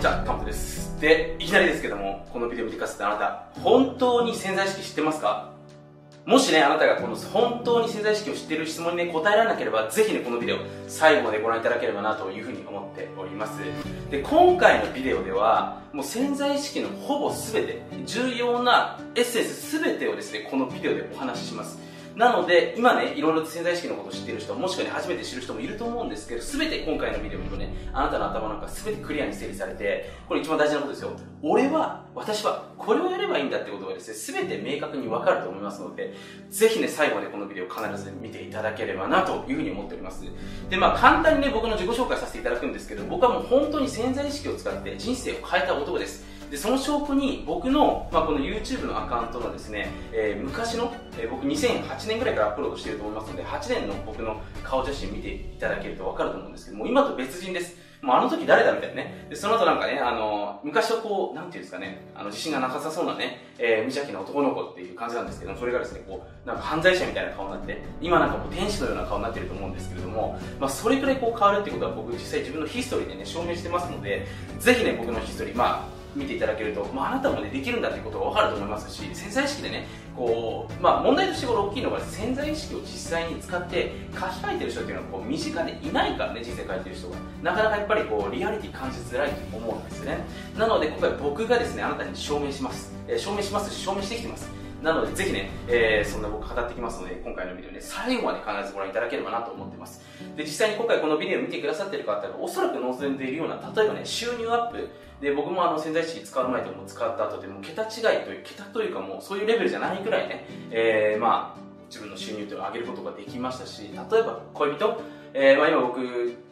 にちは、カンプです。で、いきなりですけども、このビデオ見てくださったあなた、本当に潜在意識知ってますか？もしね、あなたがこの本当に潜在意識を知っている質問にね、答えられなければ、ぜひね、このビデオ、最後までご覧いただければなというふうに思っております。で、今回のビデオでは、もう潜在意識のほぼ全て、重要なエッセンス全てをですね、このビデオでお話しします。なので、今ね、いろいろ潜在意識のことを知っている人、もしくはね、初めて知る人もいると思うんですけど、すべて今回のビデオ見るとね、あなたの頭の中すべてクリアに整理されて、これ一番大事なことですよ。俺は、私は、これをやればいいんだってことがですね、すべて明確にわかると思いますので、ぜひね、最後までこのビデオ必ず見ていただければなというふうに思っております。で、まあ、簡単にね、僕の自己紹介させていただくんですけど、僕はもう本当に潜在意識を使って人生を変えた男です。でその証拠に僕の、まあ、この YouTube のアカウントのですね、えー、昔の、えー、僕2008年ぐらいからアップロードしていると思いますので8年の僕の顔写真見ていただけると分かると思うんですけども今と別人ですもうあの時誰だみたいなね。で、その後なんかね、あの、昔はこう、なんていうんですかね、あの、自信がなさそうなね、えー、無邪気な男の子っていう感じなんですけどそれがですね、こう、なんか犯罪者みたいな顔になって、今なんかもう天使のような顔になってると思うんですけれども、まあ、それくらいこう変わるってことは僕実際自分のヒストリーでね、証明してますので、ぜひね、僕のヒストリー、まあ、見ていただけると、まあ、あなたも、ね、できるんだということが分かると思いますし潜在意識でねこう、まあ、問題としてこれ大きいのが潜在意識を実際に使って書き換えてる人っていうのはこう身近でいないからね人生書いてる人が。なかなかやっぱりこうリアリティ感じづらいと思うんですね。なので今回僕がですねあなたに証明します、えー、証明しますし証明してきてます。なのでぜひね、えー、そんな僕語ってきますので、今回のビデオね、最後まで必ずご覧いただければなと思ってます。で、実際に今回このビデオを見てくださってる方がおそらく望んでいるような、例えばね、収入アップ、で、僕もあの潜在意識使う前とも使った後でも桁違いという、桁というかもうそういうレベルじゃないくらいね、えー、まあ、自分の収入というのを上げることができましたし、例えば恋人、えー、まあ今僕、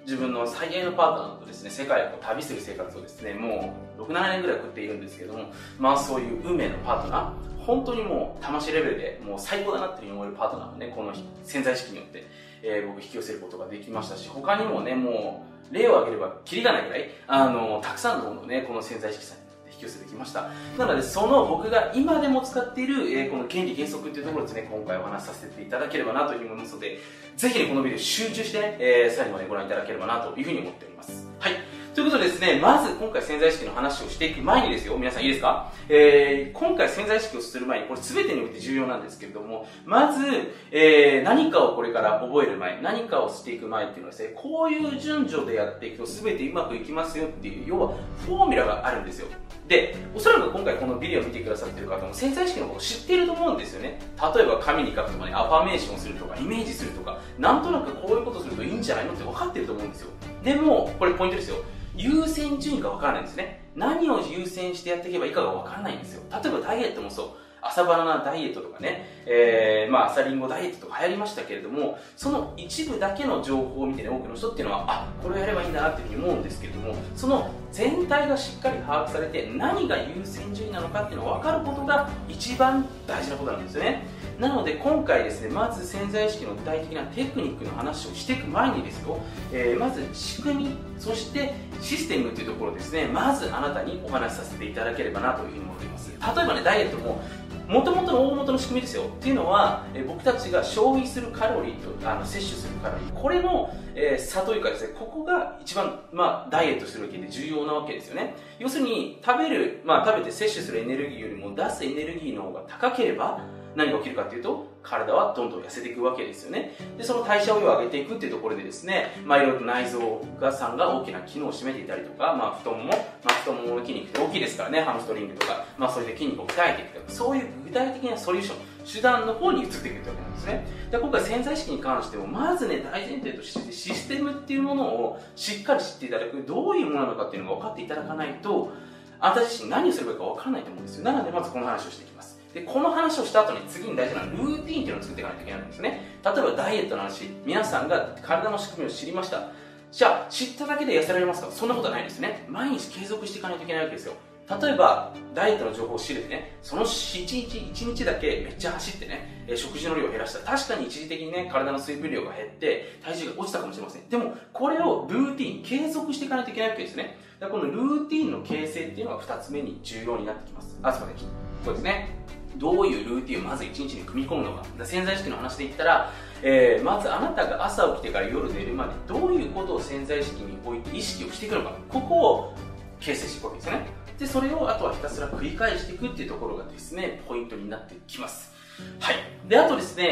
自分の最愛のパートナーとですね、世界を旅する生活をですね、もう6、7年ぐらい送っているんですけども、まあそういう運命のパートナー、本当にもう魂レベルでもう最高だなっていう思えるパートナーをね、この潜在意識によって、えー、僕引き寄せることができましたし、他にもね、もう例を挙げればキリがないぐらい、あの、たくさんのものをね、この潜在意識さんに引き寄せてきました。なのでその僕が今でも使っている、えー、この原理原則っていうところですね今回お話しさせていただければなというふうに思いますのでぜひねこのビデオ集中してね、えー、最後までご覧いただければなというふうに思っております。はい。ということでですね、まず今回潜在意識の話をしていく前にですよ、皆さんいいですか？えー、今回潜在意識をする前に、これ全てにおいて重要なんですけれども、まず、えー、何かをこれから覚える前、何かをしていく前っていうのはですね、こういう順序でやっていくと全てうまくいきますよっていう、要はフォーミュラがあるんですよ。で、おそらく今回このビデオを見てくださってる方も潜在意識のことを知っていると思うんですよね。例えば紙に書くとかね、アファメーションするとか、イメージするとか、なんとなくこういうことするといいんじゃないのって分かってると思うんですよ。でも、これポイントですよ。優先順位が分からないんですね。何を優先してやっていけばいいかが分からないんですよ。例えばダイエットもそう。朝バナナダイエットとかね、えー、まあ朝リンゴダイエットとか流行りましたけれどもその一部だけの情報を見てね多くの人っていうのはあこれをやればいいんだなっていうふうに思うんですけれどもその全体がしっかり把握されて何が優先順位なのかっていうのが分かることが一番大事なことなんですよね。なので今回ですねまず潜在意識の具体的なテクニックの話をしていく前にですよ、えー、まず仕組みそしてシステムっていうところですねまずあなたにお話しさせていただければなというふうに思っています。例えばねダイエットももともとの大元の仕組みですよ。っていうのは、え僕たちが消費するカロリーとあの摂取するカロリー。これの、えー、差というかですねここが一番、まあ、ダイエットするわけで重要なわけですよね。要するに食べる、まあ、食べて摂取するエネルギーよりも出すエネルギーの方が高ければ何が起きるかっていうと体はどんどん痩せていくわけですよね。でその代謝を上げていくっていうところでですね、まあ、いろいろ内臓がさんが大きな機能を占めていたりとか、まあ、太もも、まあ、太ももの筋肉って大きいですからねハムストリングとか、まあ、それで筋肉を鍛えていくとかそういう具体的なソリューション手段の方に移っていくってわけなんですね。で今回潜在意識に関してもまずね大前提としてシステムっていうものをしっかり知っていただくどういうものなのかっていうのが分かっていただかないとあなた自身何をすればいいか分からないと思うんですよ。なのでまずこの話をしていきます。でこの話をした後に次に大事なルーティンっていうのを作っていかないといけないんですね。例えばダイエットの話皆さんが体の仕組みを知りました。じゃあ知っただけで痩せられますか？そんなことはないですね。毎日継続していかないといけないわけですよ。例えばダイエットの情報を知れてねその1日1日だけめっちゃ走ってね食事の量を減らした。確かに一時的にね体の水分量が減って体重が落ちたかもしれません。でもこれをルーティン継続していかないといけないわけですね。だからこのルーティンの形成っていうのが2つ目に重要になってきます。あすいません。そうですね。どういうルーティンをまず1日に組み込むのか潜在意識の話で言ったら、えー、まずあなたが朝起きてから夜寝るまでどういうことを潜在意識に置いて意識をしていくのかここを形成していくわけですね。で、それをあとはひたすら繰り返していくっていうところがですね、ポイントになってきます。はい。で、あとですね、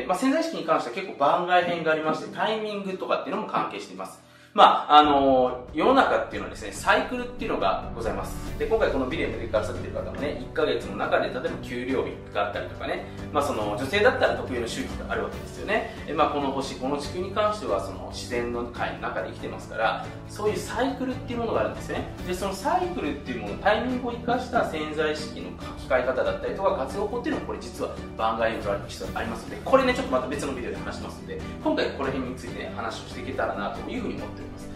えー、まあ、潜在意識に関しては結構番外編がありまして、タイミングとかっていうのも関係しています。まあ、あの世の中っていうのはですね、サイクルっていうのがございます。で、今回このビデオで聞かされてる方もね、1ヶ月の中で例えば給料日があったりとかね、まあその女性だったら特有の周期があるわけですよね。えまあこの星、この地球に関してはその自然の界の中で生きてますから、そういうサイクルっていうものがあるんですね。で、そのサイクルっていうもの、タイミングを生かした潜在意識の書き換え方だったりとか活用法っていうのもこれ実は番外編とありますので、これね、ちょっとまた別のビデオで話しますので、今回この辺について、ね、話をしていけたらなというふうに思っております。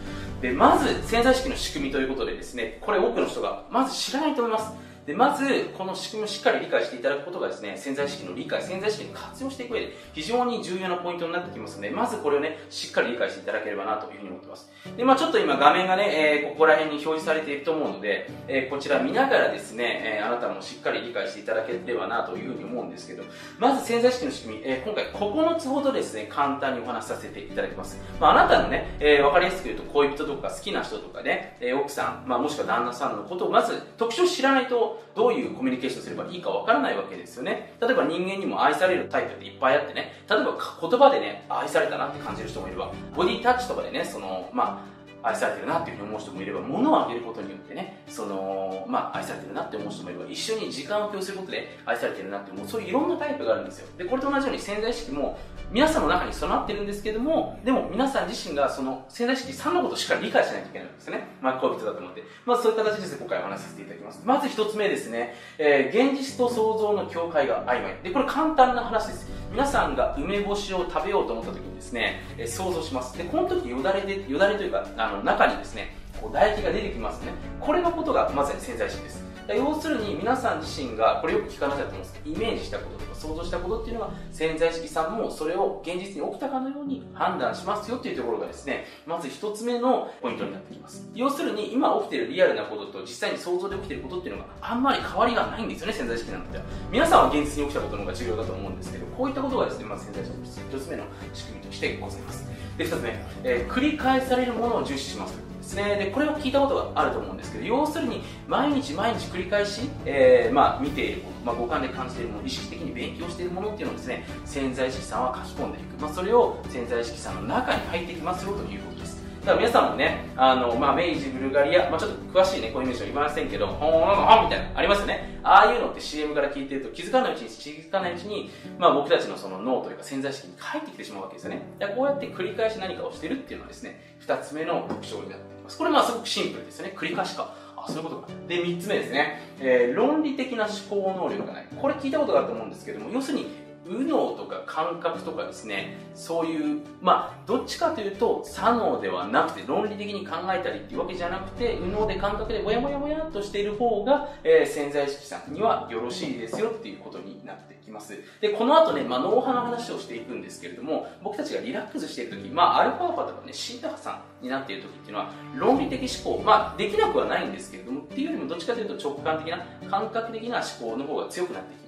で、まず潜在意識の仕組みということでですね、これ多くの人がまず知らないと思います。で、まず、この仕組みをしっかり理解していただくことがですね、潜在意識の理解、潜在意識に活用していく上で非常に重要なポイントになってきますので、まずこれをね、しっかり理解していただければなというふうに思ってます。で、まあちょっと今画面がね、えー、ここら辺に表示されていると思うので、えー、こちら見ながらですね、えー、あなたもしっかり理解していただければなというふうに思うんですけど、まず潜在意識の仕組み、えー、今回9つほどですね、簡単にお話しさせていただきます。まああなたのね、えー、わかりやすく言うと恋人とか好きな人とかね、えー、奥さん、まあもしくは旦那さんのことをまず特徴を知らないとどういうコミュニケーションすればいいかわからないわけですよね。例えば人間にも愛されるタイプっていっぱいあってね、例えば言葉でね、愛されたなって感じる人もいれば、ボディタッチとかでね、その、まあ、愛されてるなっていうふうに思う人もいれば、物をあげることによってね、その、まあ、愛されてるなって思う人もいれば、一緒に時間を共有することで愛されてるなって思う、そういういろんなタイプがあるんですよ。で、これと同じように潜在意識も、皆さんの中に備わってるんですけども、でも皆さん自身がその潜在意識3のことをしっかり理解しないといけないんですね。まあ、恋人だと思って。まずそういう形で今回お話しさせていただきます。まず一つ目ですね、えー、現実と想像の境界が曖昧。で、これ簡単な話です。皆さんが梅干しを食べようと思った時にですね、えー、想像します。で、この時よだれで、よだれというか、あの、の中にですね、こう唾液が出てきますね。これのことがまさに潜在意識です。要するに皆さん自身がこれよく聞かなきゃと思うんですけどイメージしたこととか想像したことっていうのは潜在意識さんもそれを現実に起きたかのように判断しますよっていうところがですねまず一つ目のポイントになってきます要するに今起きてるリアルなことと実際に想像で起きてることっていうのがあんまり変わりがないんですよね潜在意識なのでは皆さんは現実に起きたことの方が重要だと思うんですけどこういったことがですねまず潜在意識の一つ目の仕組みとしてございますで二つ目、えー、繰り返されるものを重視します。ですねでこれを聞いたことがあると思うんですけど要するに毎日毎日繰り返し、えー、まあ、見ているもの、まあ、五感で感じているもの意識的に勉強しているものっていうのをですね潜在意識さんは書き込んでいく、まあ、それを潜在意識さんの中に入ってきますよということです。だから皆さんもね、あの、まあ、明治、ブルガリア、まあ、ちょっと詳しいね、こういう名詞は言いませんけど、ほんほんほんみたいな、ありますよね。ああいうのって CM から聞いてると気づかないうちに、気づかないうちに、まあ、僕たちのその脳というか潜在意識に入ってきてしまうわけですよね。だからこうやって繰り返し何かをしてるっていうのはですね、二つ目の特徴になってきます。これまあすごくシンプルですよね。繰り返しか。あ、そういうことか。で、三つ目ですね。えー、論理的な思考能力がない。これ聞いたことがあると思うんですけども、要するに、右脳とか感覚とかですね、そういう、まあ、どっちかというと、左脳ではなくて、論理的に考えたりっていうわけじゃなくて、右脳で感覚でぼやぼやぼやっとしている方が、えー、潜在意識さんにはよろしいですよっていうことになってきます。で、この後ね、まあ、脳波の話をしていくんですけれども、僕たちがリラックスしている時、まあ、アルファーファとかね、シータ波さんになっている時っていうのは、論理的思考、まあ、できなくはないんですけれども、っていうよりもどっちかというと直感的な、感覚的な思考の方が強くなってきます。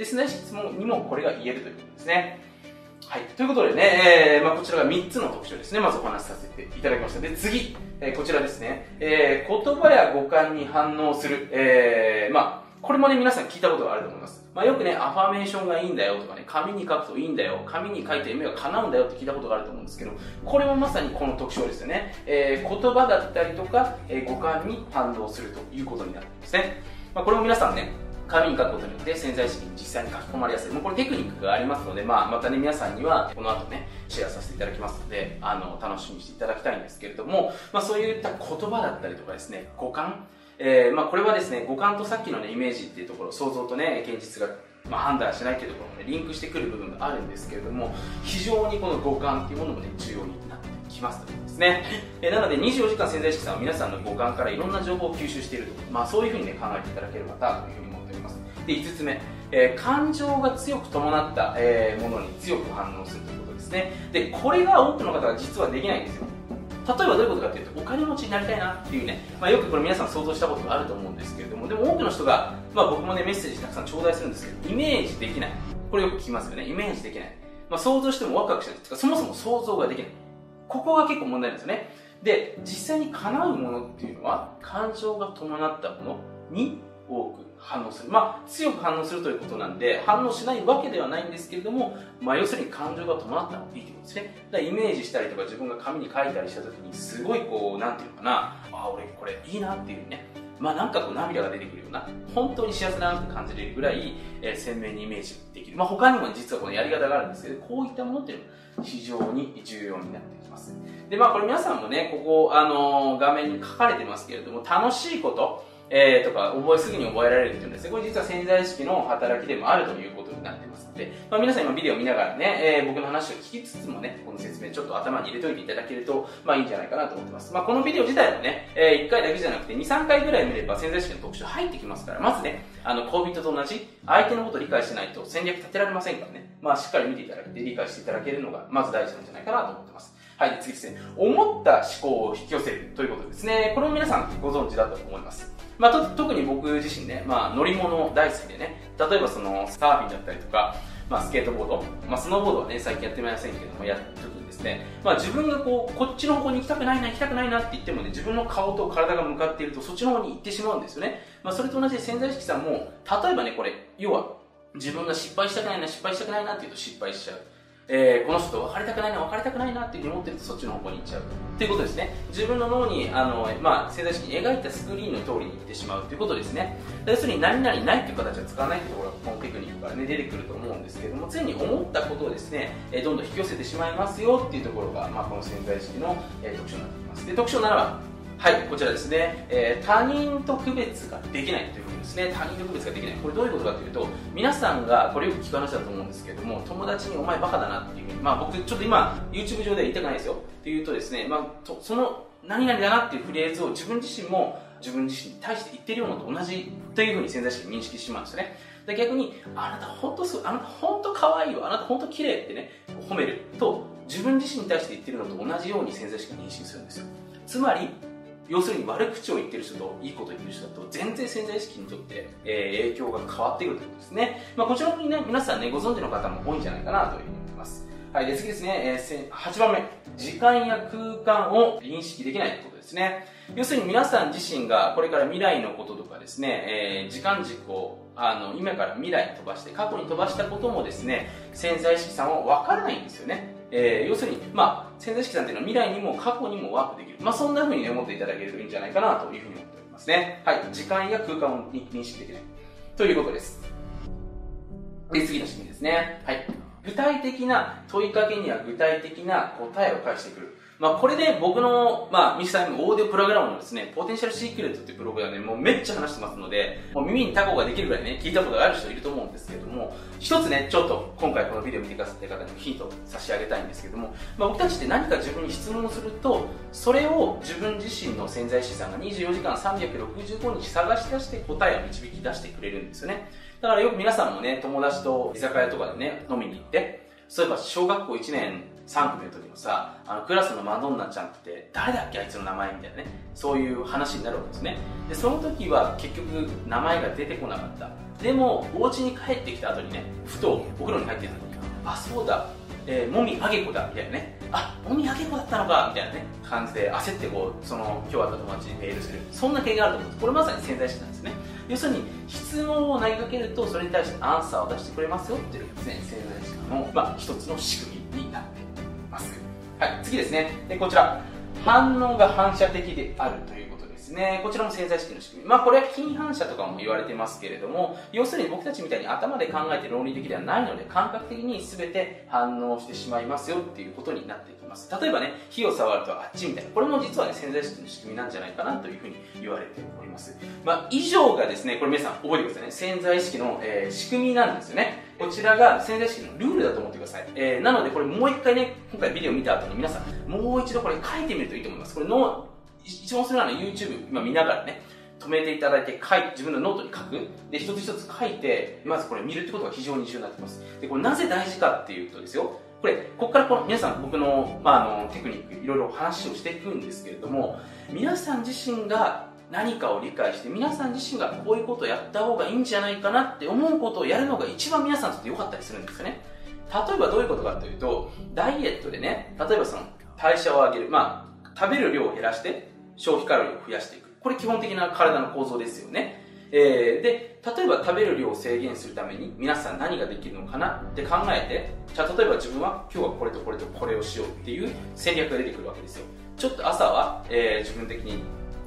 で、潜在意識にもこれが言えるということですね。はい。ということでね、えー、まあ、こちらが3つの特徴ですね。まずお話しさせていただきました。で、次、えー、こちらですね。えー、言葉や五感に反応する。えー、まあ、これもね、皆さん聞いたことがあると思います。まあ、よくね、アファメーションがいいんだよとかね、紙に書くといいんだよ、紙に書いて夢が叶うんだよって聞いたことがあると思うんですけど、これもまさにこの特徴ですよね。えー、言葉だったりとか、えー、五感に反応するということになるんですね。まあ、これも皆さんね、紙に書くことによって潜在意識に実際に書き込まれやすい。もうこれテクニックがありますので、まあ、またね、皆さんにはこの後ね、シェアさせていただきますので、あの、楽しみにしていただきたいんですけれども、まあ、そういった言葉だったりとかですね、五感、えー、まあ、これはですね、五感とさっきのね、イメージっていうところ、想像とね、現実がまあ、判断しないというところでリンクしてくる部分があるんですけれども非常にこの五感っていうものもね重要になってきますというですね、えなので24時間潜在意識さんは皆さんの五感からいろんな情報を吸収していると、まあ、そういうふうにね考えていただければなというふうにで5つ目、えー、感情が強く伴った、えー、ものに強く反応するということですね。でこれが多くの方は実はできないんですよ。例えばどういうことかというとお金持ちになりたいなっていうね、まあ、よくこれ皆さん想像したことがあると思うんですけれども。でも多くの人が、まあ、僕もねメッセージたくさん頂戴するんですけどイメージできない。これよく聞きますよね。イメージできない、まあ、想像してもワクワクしない。とかそもそも想像ができない。ここが結構問題なんですよね。で、実際に叶うものっていうのは、感情が伴ったものに多く反応する。まあ、強く反応するということなんで、反応しないわけではないんですけれども、まあ、要するに感情が伴った方がいいということですね。だイメージしたりとか自分が紙に書いたりした時に、すごいこう、なんていうのかな、あ、俺これいいなっていうね、まあなんかこう涙が出てくるような、本当に幸せだなって感じれるぐらい、えー、鮮明にイメージできる。まあ他にも実はこのやり方があるんですけど、こういったものっていうのは非常に重要になってきます。で、まあこれ皆さんもね、ここ、あのー、画面に書かれてますけれども、楽しいこと、えー、とか、覚えすぐに覚えられるっていうんですね。これ実は潜在意識の働きでもあるということになってますので、まあ、皆さん今ビデオ見ながらね、えー、僕の話を聞きつつもね、この説明ちょっと頭に入れておいていただけると、まあいいんじゃないかなと思ってます。まあこのビデオ自体もね、えー、1回だけじゃなくて2、3回ぐらい見れば潜在意識の特徴入ってきますから、まずね、あの、恋人と同じ、相手のことを理解しないと戦略立てられませんからね、まあしっかり見ていただいて理解していただけるのが、まず大事なんじゃないかなと思ってます。はい、次ですね。思った思考を引き寄せるということですね。これも皆さんご存知だと思います。まあ、特に僕自身ね、まあ、乗り物大好きでね、例えばその、サーフィンだったりとか、まあ、スケートボード、まあ、スノーボードはね、最近やってませんけども、やった時にですね、まあ、自分がこう、こっちの方向に行きたくないな、行きたくないなって言ってもね、自分の顔と体が向かっていると、そっちの方に行ってしまうんですよね。まあ、それと同じで潜在意識さんも、例えばね、これ、要は、自分が失敗したくないな、失敗したくないなって言うと失敗しちゃう。えー、この人と別れたくないな、別れたくないなっていうふうに思ってるとそっちの方向に行っちゃう。ということですね。自分の脳に、あの、まあ、潜在意識に描いたスクリーンの通りに行ってしまうということですね。要するに何々ないという形は使わないというところがこのテクニックからね、出てくると思うんですけども、常に思ったことをですね、えー、どんどん引き寄せてしまいますよっていうところが、まあ、この潜在意識の、えー、特徴になってきます。で、特徴7番。はい、こちらですね、えー、他人と区別ができないということですね。他人と区別ができない。これどういうことかというと、皆さんが、これよく聞く話だと思うんですけども、友達にお前バカだなっていうふうに、まあ僕ちょっと今、YouTube 上では言いたくないですよ。っていうとですね、まあ、とその何々だなっていうフレーズを自分自身も自分自身に対して言ってるようなと同じというふうに潜在意識認識してしまうんですね。で逆に、あなた本当すごい、あなた本当可愛いよ、あなた本当綺麗ってね、褒めると、自分自身に対して言ってるのと同じように潜在意識認識するんですよ。つまり、要するに悪口を言ってる人といいこと言ってる人だと全然潜在意識にとって、えー、影響が変わってくるということですね。まあ、こちらにね、皆さんね、ご存知の方も多いんじゃないかなというふうに思います。はい、で次ですね、えー、8番目。時間や空間を認識できないということですね。要するに皆さん自身がこれから未来のこととかですね、えー、時間軸をあの今から未来に飛ばして過去に飛ばしたこともですね、潜在意識さんは分からないんですよね。えー、要するに、まあ、潜在意識さんっていうのは未来にも過去にもワークできる。まあ、そんな風に思っていただけるといいんじゃないかなというふうに思っておりますね。はい。時間や空間を認識できない。ということです。で、次の仕組みですね。はい。具体的な問いかけには具体的な答えを返してくる。まあ、これで僕の、まあ、ミスターのオーディオプログラムのですね、ポテンシャルシークレットっていうプログラムでもうめっちゃ話してますので、もう耳にタコができるぐらいね、聞いたことがある人いると思うんですけれども、一つね、ちょっと今回このビデオ見てくださった方にもヒントを差し上げたいんですけども、まあ、僕たちって何か自分に質問をすると、それを自分自身の潜在資産が24時間365日探し出して答えを導き出してくれるんですよね。だからよく皆さんもね、友達と居酒屋とかでね、飲みに行って、そういえば小学校1年3組の時のさ、あのクラスのマドンナちゃんって誰だっけあいつの名前みたいなね、そういう話になるわけですね。で、その時は結局名前が出てこなかった。でも、お家に帰ってきた後にね、ふとお風呂に入ってた時に、あ、そうだ、えー、もみあげこだ、みたいなね。あ、もみあげこだったのか、みたいなね、感じで焦ってこう、その、今日会った友達にメールする。そんな経験があると思う。これまさに潜在意識なんですね。要するに、質問を投げかけると、それに対してアンサーを出してくれますよっていうですね、潜在意識の、まあ、一つの仕組みになって。はい、次ですね。で、こちら。反応が反射的であるということですね。こちらも潜在意識の仕組み。まあこれは近反射とかも言われてますけれども、要するに僕たちみたいに頭で考えて論理的ではないので、感覚的に全て反応してしまいますよっていうことになっていきます。例えばね、火を触るとあっちみたいな。これも実はね、潜在意識の仕組みなんじゃないかなというふうに言われております。まあ以上がですね、これ皆さん覚えてくださいね。潜在意識の、えー、仕組みなんですよね。こちらが潜在意識のルールだと思ってください。えー、なのでこれもう一回ね、今回ビデオ見た後に皆さん、もう一度これ書いてみるといいと思います。これの、一番するなら YouTube 今見ながらね、止めていただいて書い、自分のノートに書く。で、一つ一つ書いて、まずこれ見るってことが非常に重要になってます。で、これなぜ大事かっていうとですよ、これ、ここからこの皆さん僕の、まあ、あの、テクニックいろいろ話をしていくんですけれども、皆さん自身が何かを理解して皆さん自身がこういうことをやった方がいいんじゃないかなって思うことをやるのが一番皆さんにとって良かったりするんですよね例えばどういうことかというとダイエットでね例えばその代謝を上げるまあ食べる量を減らして消費カロリーを増やしていく。これ基本的な体の構造ですよね。えー、で、例えば食べる量を制限するために皆さん何ができるのかな？って考えて、じゃあ例えば自分は今日はこれとこれとこれをしようっていう戦略が出てくるわけですよ。ちょっと朝は、えー、自分的に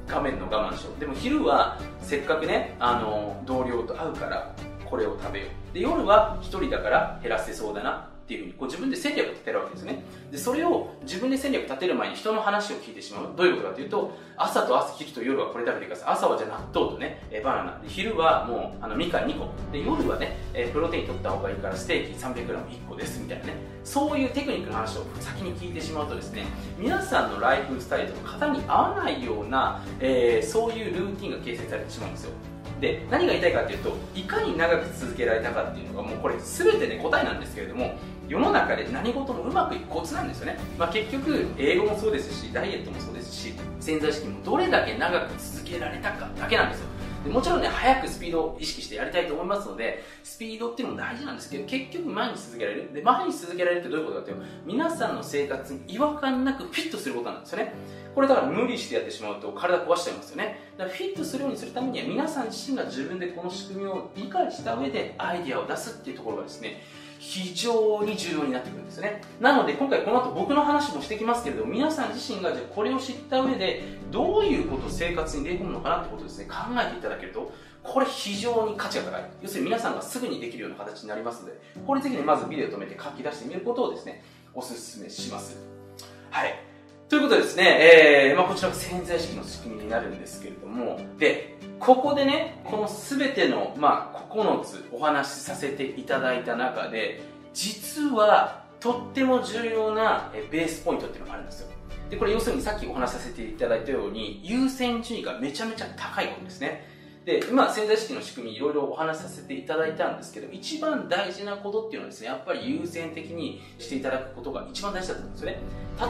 画面の我慢しよう。でも昼はせっかくね、あの、同僚と会うからこれを食べよう。で、夜は一人だから減らせそうだなっていうふうにこう自分で戦略を立てるわけですね。で、それを自分で戦略を立てる前に人の話を聞いてしまう。どういうことかというと、朝と朝昼と夜はこれ食べてください。朝はじゃあ納豆とね、えバナナ。昼はもうあのみかん2個。で、夜はね、えプロテイン取った方がいいからステーキ 300g1 個ですみたいなね。そういうテクニックの話を先に聞いてしまうとですね、皆さんのライフスタイルと型に合わないような、えー、そういうルーティンが形成されてしまうんですよ。で何が言いたいかっていうといかに長く続けられたかっていうのがもうこれ全てね答えなんですけれども世の中で何事もうまくいくコツなんですよね、まあ、結局英語もそうですしダイエットもそうですし潜在意識もどれだけ長く続けられたかだけなんですよ。もちろんね早くスピードを意識してやりたいと思いますのでスピードっていうのも大事なんですけど結局毎日続けられる。で毎日続けられるってどういうことかというと皆さんの生活に違和感なくフィットすることなんですよね。これだから無理してやってしまうと体壊しちゃいますよね。だからフィットするようにするためには皆さん自身が自分でこの仕組みを理解した上でアイディアを出すっていうところがですね非常に重要になってくるんですね。なので今回この後僕の話もしてきますけれども皆さん自身がじゃこれを知った上でどういうことを生活に入れ込むのかなってことですね考えていただけるとこれ非常に価値が高い。要するに皆さんがすぐにできるような形になりますのでこれぜひねまずビデオ止めて書き出してみることをですねお勧めします。はい。ということでですね、えーまあ、こちらが潜在意識の仕組みになるんですけれどもでここでねこのすべての、まあ、9つお話しさせていただいた中で実はとっても重要なベースポイントっていうのがあるんですよ。でこれ要するにさっきお話しさせていただいたように優先順位がめちゃめちゃ高いことですね。で今潜在意識の仕組みいろいろお話しさせていただいたんですけど一番大事なことっていうのはですねやっぱり優先的にしていただくことが一番大事だと思うんですよね。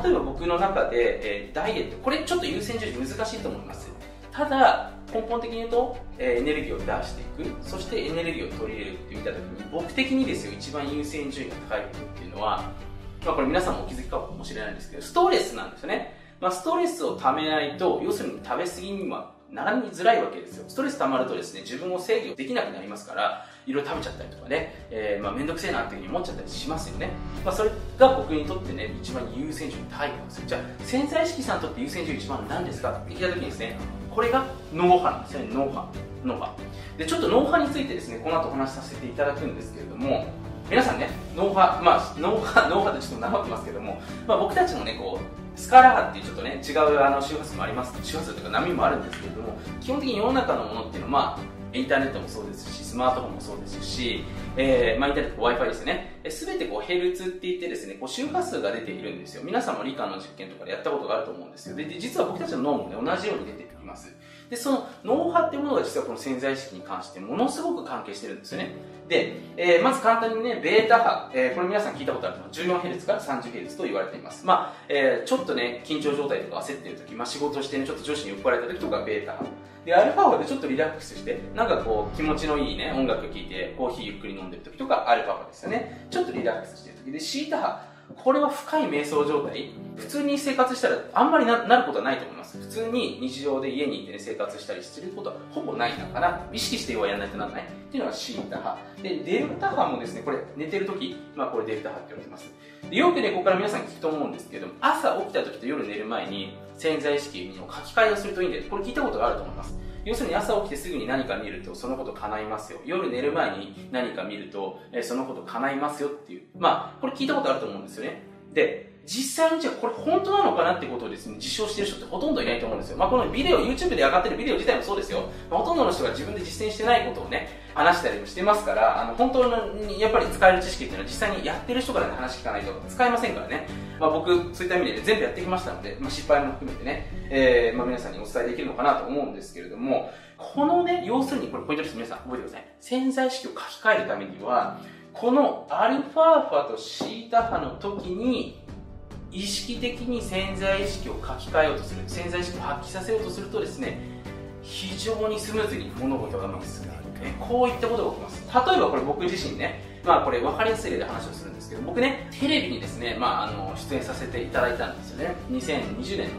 例えば僕の中で、えー、ダイエット。これちょっと優先順位難しいと思います。ただ根本的に言うと、えー、エネルギーを出していく。そしてエネルギーを取り入れるって見た時に僕的にですよ一番優先順位が高いことっていうのはまあこれ皆さんもお気づきかもしれないんですけどストレスなんですよね。まあ、ストレスをためないと要するに食べ過ぎにはならみづらいわけですよ。ストレス溜まるとですね、自分を制御できなくなりますから、いろいろ食べちゃったりとかね、えー、まあ、めんどくせえなっていうふうに思っちゃったりしますよね。まあ、それが僕にとってね、一番優先順位高いんですよ。じゃあ、潜在意識さんにとって優先順位一番何ですか？って聞いた時にですね、これが脳波なんですよね、脳波。脳波。で、ちょっと脳波についてですね、この後お話しさせていただくんですけれども、皆さんね、脳波、まあ、脳波、脳波でちょっと名乗ってますけども、まあ、僕たちもね、こう、スカラ波っていうちょっとね違うあの周波数もあります周波数というか波もあるんですけれども基本的に世の中のものっていうのはまあインターネットもそうですし、スマートフォンもそうですし、えー、まあ、インターネット Wi-Fi ですね。すべてこう、ヘルツって言ってですね、こう、周波数が出ているんですよ。皆さんも理科の実験とかでやったことがあると思うんですよ。で、で実は僕たちの脳もね、同じように出てきます。で、その脳波っていうものが実はこの潜在意識に関してものすごく関係してるんですよね。で、えー、まず簡単にね、ベータ波、えー、これ皆さん聞いたことあるの 14Hz から 30Hz と言われています。まあ、えー、ちょっとね、緊張状態とか焦ってる時、まあ仕事してね、ちょっと上司に酔っ払った時とかベータ波。で、アルファ波でちょっとリラックスして、なんかこう、気持ちのいいね、音楽聴いて、コーヒーゆっくり飲んでる時とか、アルファ波ですよね。ちょっとリラックスしてる時で、シータ波。これは深い瞑想状態。普通に生活したらあんまりななることはないと思います。普通に日常で家にいて、ね、生活したりすることはほぼないのかな意識してはやらないとならない。っていうのがシータ波でデルタ波もですねこれ寝てる時まあこれデルタ波って言われます。でよくねここから皆さん聞くと思うんですけども朝起きた時と夜寝る前に潜在意識の書き換えをするといいんでこれ聞いたことがあると思います。要するに朝起きてすぐに何か見るとそのこと叶いますよ。夜寝る前に何か見ると、えそのこと叶いますよっていう。まあこれ聞いたことあると思うんですよね。で実際にじゃあこれ本当なのかなってことをですね、実証してる人ってほとんどいないと思うんですよ。まあこのビデオ、YouTube で上がってるビデオ自体もそうですよ。まあ、ほとんどの人が自分で実践してないことをね、話したりもしてますから、あの、本当にやっぱり使える知識っていうのは実際にやってる人からね、話聞かないと使えませんからね。まあ僕、そういった意味で、全部やってきましたので、まあ失敗も含めてね、えー、まあ皆さんにお伝えできるのかなと思うんですけれども、このね、要するにこれポイントです。皆さん覚えてください。潜在意識を書き換えるためには、このアルファ波とシータ波の時に意識的に潜在意識を書き換えようとする潜在意識を発揮させようとするとですね非常にスムーズに物事がうまく進むこういったことが起きます。例えばこれ僕自身ねまあこれ分かりやすい例で話をするんですけど僕ねテレビにですね、まあ、あの出演させていただいたんですよね。2020年の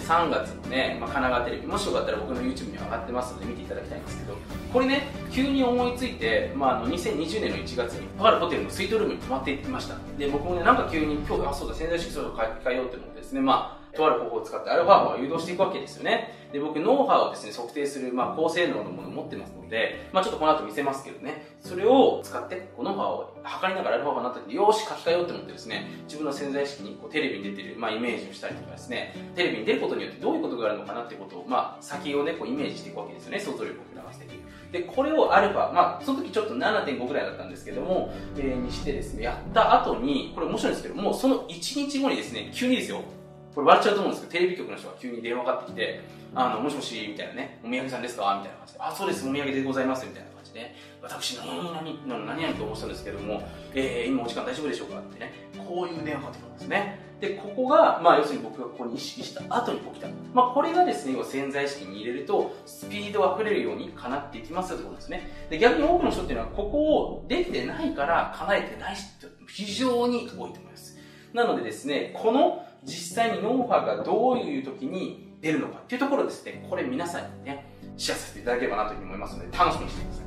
3月のね、まあ、神奈川テレビ、もしよかったら僕の YouTube に上がってますので見ていただきたいんですけど、これね、急に思いついて、まあ、あの2020年の1月に、とあるホテルのスイートルームに泊まっていってました。で、僕もね、なんか急に今日、あ、そうだ、潜在意識そろそろ変えようって思ってですね、まあ、とある方法を使ってアルファ波を誘導していくわけですよね。で、僕、脳波をですね、測定する、まあ、高性能のものを持ってますので、まあ、ちょっとこの後見せますけどね、それを使って、この波を測りながらアルファ波になった時、よし、書き換えようって思ってですね、自分の潜在意識にこうテレビに出てる、まあ、イメージをしたりとかですね、テレビに出ることによってどういうことがあるのかなっていうことを、まあ、先をね、こうイメージしていくわけですよね、想像力を膨らませていく。で、これをアルファ、まあ、その時ちょっと7.5ぐらいだったんですけども、えー、にしてですね、やった後に、これ面白いんですけども、その1日後にですね、急にですよ、これ笑っちゃうと思うんですけど、テレビ局の人が急に電話かかってきて、あの、もしもし、みたいなね、お土産さんですか？みたいな感じで、あ、そうです、お土産でございます、みたいな感じで、私、何々、何々、何々と申したんですけども、えー、今お時間大丈夫でしょうか？ってね、こういう電話かかってくるんですね。で、ここが、まあ、要するに僕がここに意識した後に起きた。まあ、これがですね、要は潜在意識に入れると、スピードが溢れるように叶っていきますよってことですね。で、逆に多くの人っていうのは、ここをできてないから叶えてない人非常に多いと思います。なのでですね、この実際に脳波がどういう時に出るのかっていうところですね、これ皆さんにね、シェアさせていただければなというふうに思いますので、楽しみにしてください。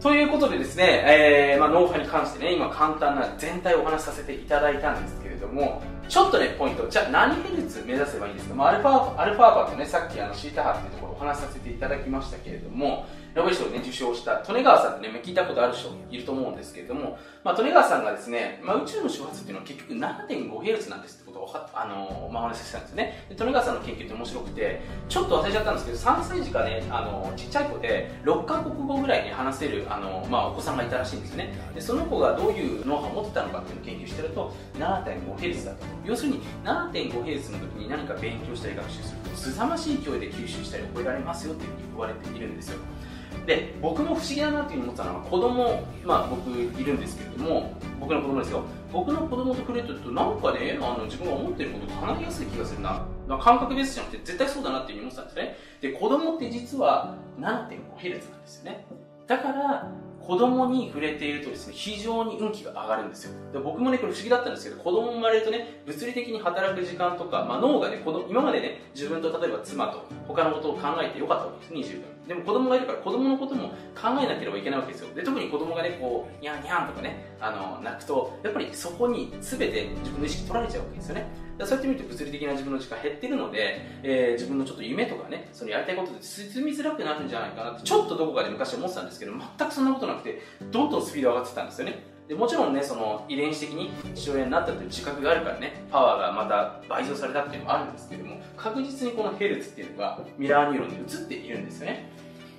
ということでですね、えー、まあ、脳波に関してね、今簡単な全体をお話しさせていただいたんですけれども、ちょっとね、ポイント。じゃあ何ヘルツ目指せばいいんですか？まあ、アルファ、アルファ波とね、さっきあの、シータ波っていうところをお話しさせていただきましたけれども、ノーベル賞をね、受賞した利根川さんってね、聞いたことある人いると思うんですけれども、まあ、利根川さんがですね、まあ、宇宙の周波数っていうのは結局 7.5Hz なんですってことをあの、まあ、お話ししたんですね。で、利根川さんの研究って面白くて、ちょっと忘れちゃったんですけど、3歳児がね、あの、ちっちゃい子で、6カ国語ぐらいに話せる、あの、まあ、お子さんがいたらしいんですね。で、その子がどういう脳波を持ってたのかっていうのを研究してると、7.5Hz だと。要するに、7.5Hz の時に何か勉強したり学習すると、凄まじい勢いで吸収したり覚えられますよっていうふうに言われているんですよ。で僕も不思議だなっていう思ったのは子供まあ僕いるんですけれども僕の子供ですよ。僕の子供と触れてるとなんかねあの自分が思ってることが話しやすい気がするな。感覚ベースじゃなくて絶対そうだなっていうふうに思ってたんですね。で子供って実は 7.5Hz なんですよね。だから子供に触れているとですね、非常に運気が上がるんですよ。で僕もね、これ不思議だったんですけど、子供生まれるとね、物理的に働く時間とか、まあ、脳がね、子供今までね、自分と例えば妻と他のことを考えてよかったわけです、20分。でも子供がいるから子供のことも考えなければいけないわけですよ。で、特に子供がね、こう、にゃんにゃんとかね、あの、泣くと、やっぱりそこに全て自分の意識取られちゃうわけですよね。そうやって見ると物理的な自分の時間減ってるので、えー、自分のちょっと夢とかね、そのやりたいことで進みづらくなるんじゃないかなって、ちょっとどこかで昔思ってたんですけど、全くそんなことなくて、どんどんスピード上がってたんですよね。でもちろんね、その遺伝子的に父親になったという自覚があるからね、パワーがまた倍増されたっていうのもあるんですけども、確実にこのヘルツっていうのがミラーニューロンに移っているんですよね。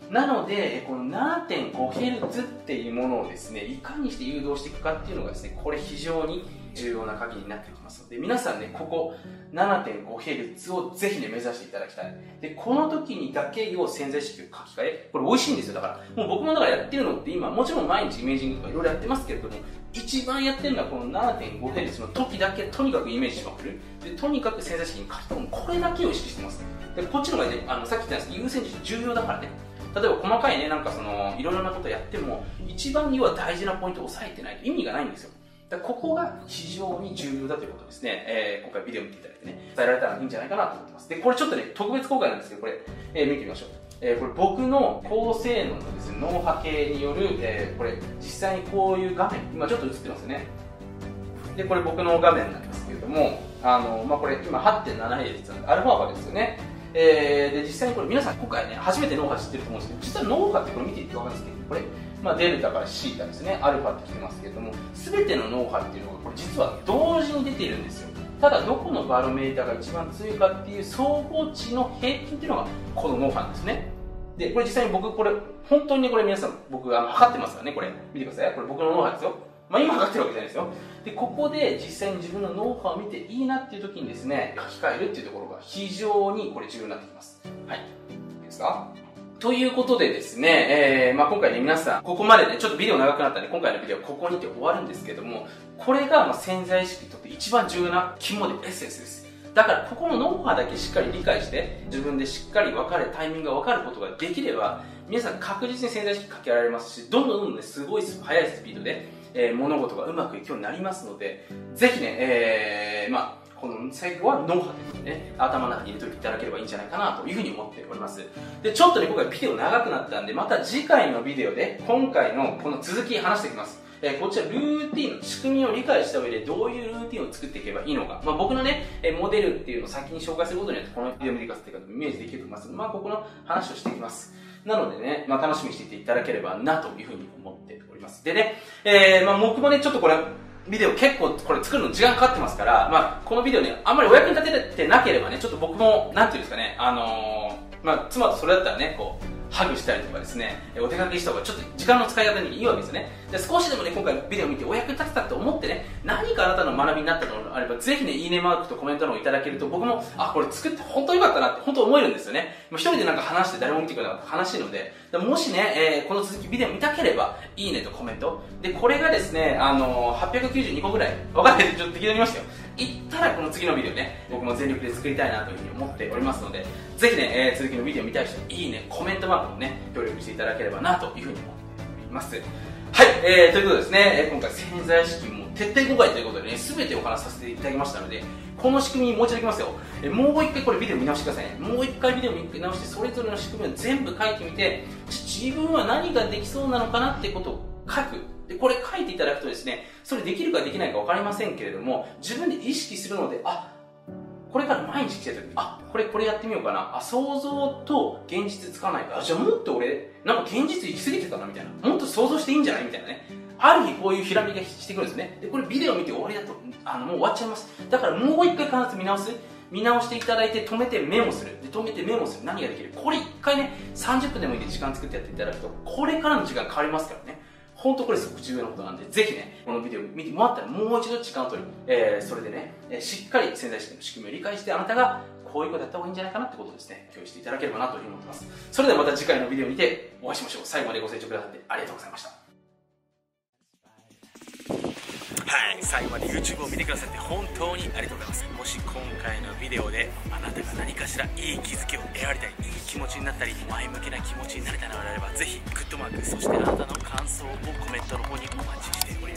なので、この 7.5Hz っていうものをですね、いかにして誘導していくかっていうのがですね、これ非常に重要な鍵になってきますので、皆さんね、ここ 7.5Hz をぜひね、目指していただきたい。で、この時にだけを潜在意識を書き換え、これ美味しいんですよ。だから、もう僕もだからやってるのって今、もちろん毎日イメージングとかいろいろやってますけれども、一番やってるのはこの 7.5Hz の時だけとにかくイメージしまくる。で、とにかく潜在意識に書き込む。これだけを意識してます。で、こっちの方がね、あの、さっき言ったんですけど、優先順位重要だからね。例えば細かいね、なんかその、いろいろなことやっても、一番には大事なポイントを押さえてないと意味がないんですよ。だここが非常に重要だということですね。えー、今回ビデオ見ていただいてね、伝えられたらいいんじゃないかなと思ってます。で、これちょっとね、特別公開なんですけど、これ、えー、見てみましょう。えー、これ僕の高性能のですね、脳波計による、えー、これ、実際にこういう画面、今ちょっと映ってますよね。で、これ僕の画面なんですけれども、あの、まあ、これ今 8.7Hz なんで、アルファ波ですよね。えー、で、実際にこれ皆さん今回ね、初めて脳波知ってると思うんですけど、実は脳波ってこれ見ていてわかるんですけど、これ、まあ、デルタからシータですね、アルファって来てますけども、すべての脳波っていうのが、これ実は同時に出ているんですよ。ただ、どこのバロメーターが一番強いかっていう総合値の平均っていうのが、この脳波なんですね。で、これ実際に僕、これ、本当にこれ皆さん、僕、あの、測ってますからね、これ。見てください。これ僕の脳波ですよ。まあ、今測ってるわけじゃないですよ。で、ここで実際に自分の脳波を見ていいなっていう時にですね、書き換えるっていうところが非常にこれ重要になってきます。はい。いいですか？ということでですね、えー、まあ今回ね、皆さん、ここまでね、ちょっとビデオ長くなったんで、今回のビデオはここにて終わるんですけども、これがまあ潜在意識にとって一番重要な肝でエッセンスです。だから、ここの脳波だけしっかり理解して、自分でしっかり分かる、タイミングが分かることができれば、皆さん確実に潜在意識かけられますし、どんどんどんどんね、すごい速いスピードで、えー、物事がうまくいくようになりますので、ぜひね、えー、まあこの最後は脳波ということでね、頭の中に入れておいていただければいいんじゃないかなというふうに思っております。で、ちょっとね、今回ビデオ長くなったんで、また次回のビデオで、今回のこの続き話していきます。えー、こちらルーティンの仕組みを理解した上でどういうルーティンを作っていけばいいのか、まあ、僕のね、えモデルっていうのを先に紹介することによってこのビデオ見てくださっていう方イメージできると思いますまあ、ここの話をしていきます。なのでね、まあ、楽しみにしていていただければなというふうに思っております。でね、えー、まあ、僕もね、ちょっとこれ、ビデオ結構これ作るの時間かかってますから、まあ、このビデオね、あんまりお役に立ててなければね、ちょっと僕も、なんていうんですかね、あのー、まあ、妻とそれだったらね、こう、ハグしたりとかですね、お出かけした方がちょっと時間の使い方にいいわけですね。で少しでもね、今回ビデオ見てお役に立てたと思ってね、何かあなたの学びになったのがあれば、ぜひね、いいねマークとコメントの方いただけると、僕も、あ、これ作って本当に良かったなって本当思えるんですよねもう。一人でなんか話して誰も見てくれなかった話ので、もしね、えー、この続きビデオ見たければ、いいねとコメント。で、これがですね、あのー、892個ぐらい、わかんないちょっと適当に見ましたよ。いったらこの次のビデオね、僕も全力で作りたいなというふうに思っておりますので、ぜひね、えー、続きのビデオ見たい人、いいね、コメントマークもね、協力していただければなというふうに思っております。はい、えー、ということですね、え今回潜在意識も徹底公開ということでね、全てお話しさせていただきましたので、この仕組みもう一度いきますよ。えもう一回これビデオ見直してくださいね。もう一回ビデオ見直して、それぞれの仕組みを全部書いてみて、自分は何ができそうなのかなってことを書く。で、これ書いていただくとですね、それできるかできないか分かりませんけれども、自分で意識するので、あ、これから毎日来てる時に、あ、これこれやってみようかな。あ、想像と現実つかないか。あ、じゃあもっと俺、なんか現実行き過ぎてたな、みたいな。もっと想像していいんじゃないみたいなね。ある日こういうひらめきがしてくるんですね。で、これビデオ見て終わりだと、あの、もう終わっちゃいます。だからもう一回必ず見直す。見直していただいて止めてメモする。で、止めてメモする。何ができる？これ一回ね、30分でもいいんで時間作ってやっていただくと、これからの時間変わりますからね。本当これすごく重要なことなんで、ぜひね、このビデオ見てもらったらもう一度時間を取り、えー、それでね、え、しっかり潜在意識の仕組みを理解して、あなたがこういうことやった方がいいんじゃないかなってことをですね、共有していただければなというふうに思ってます。それではまた次回のビデオを見てお会いしましょう。最後までご清聴くださってありがとうございました。はい、最後まで YouTube を見てくださって本当にありがとうございます。もし今回のビデオであなたが何かしらいい気づきを得られたり、いい気持ちになったり、前向きな気持ちになれたのであれば、ぜひグッドマーク、そしてあなたの感想をコメントの方にお待ちしており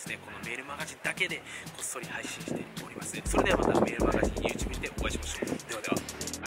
ですねこのメールマガジンだけでこっそり配信しております。それではまたメールマガジン YouTube でお会いしましょう。ではでは。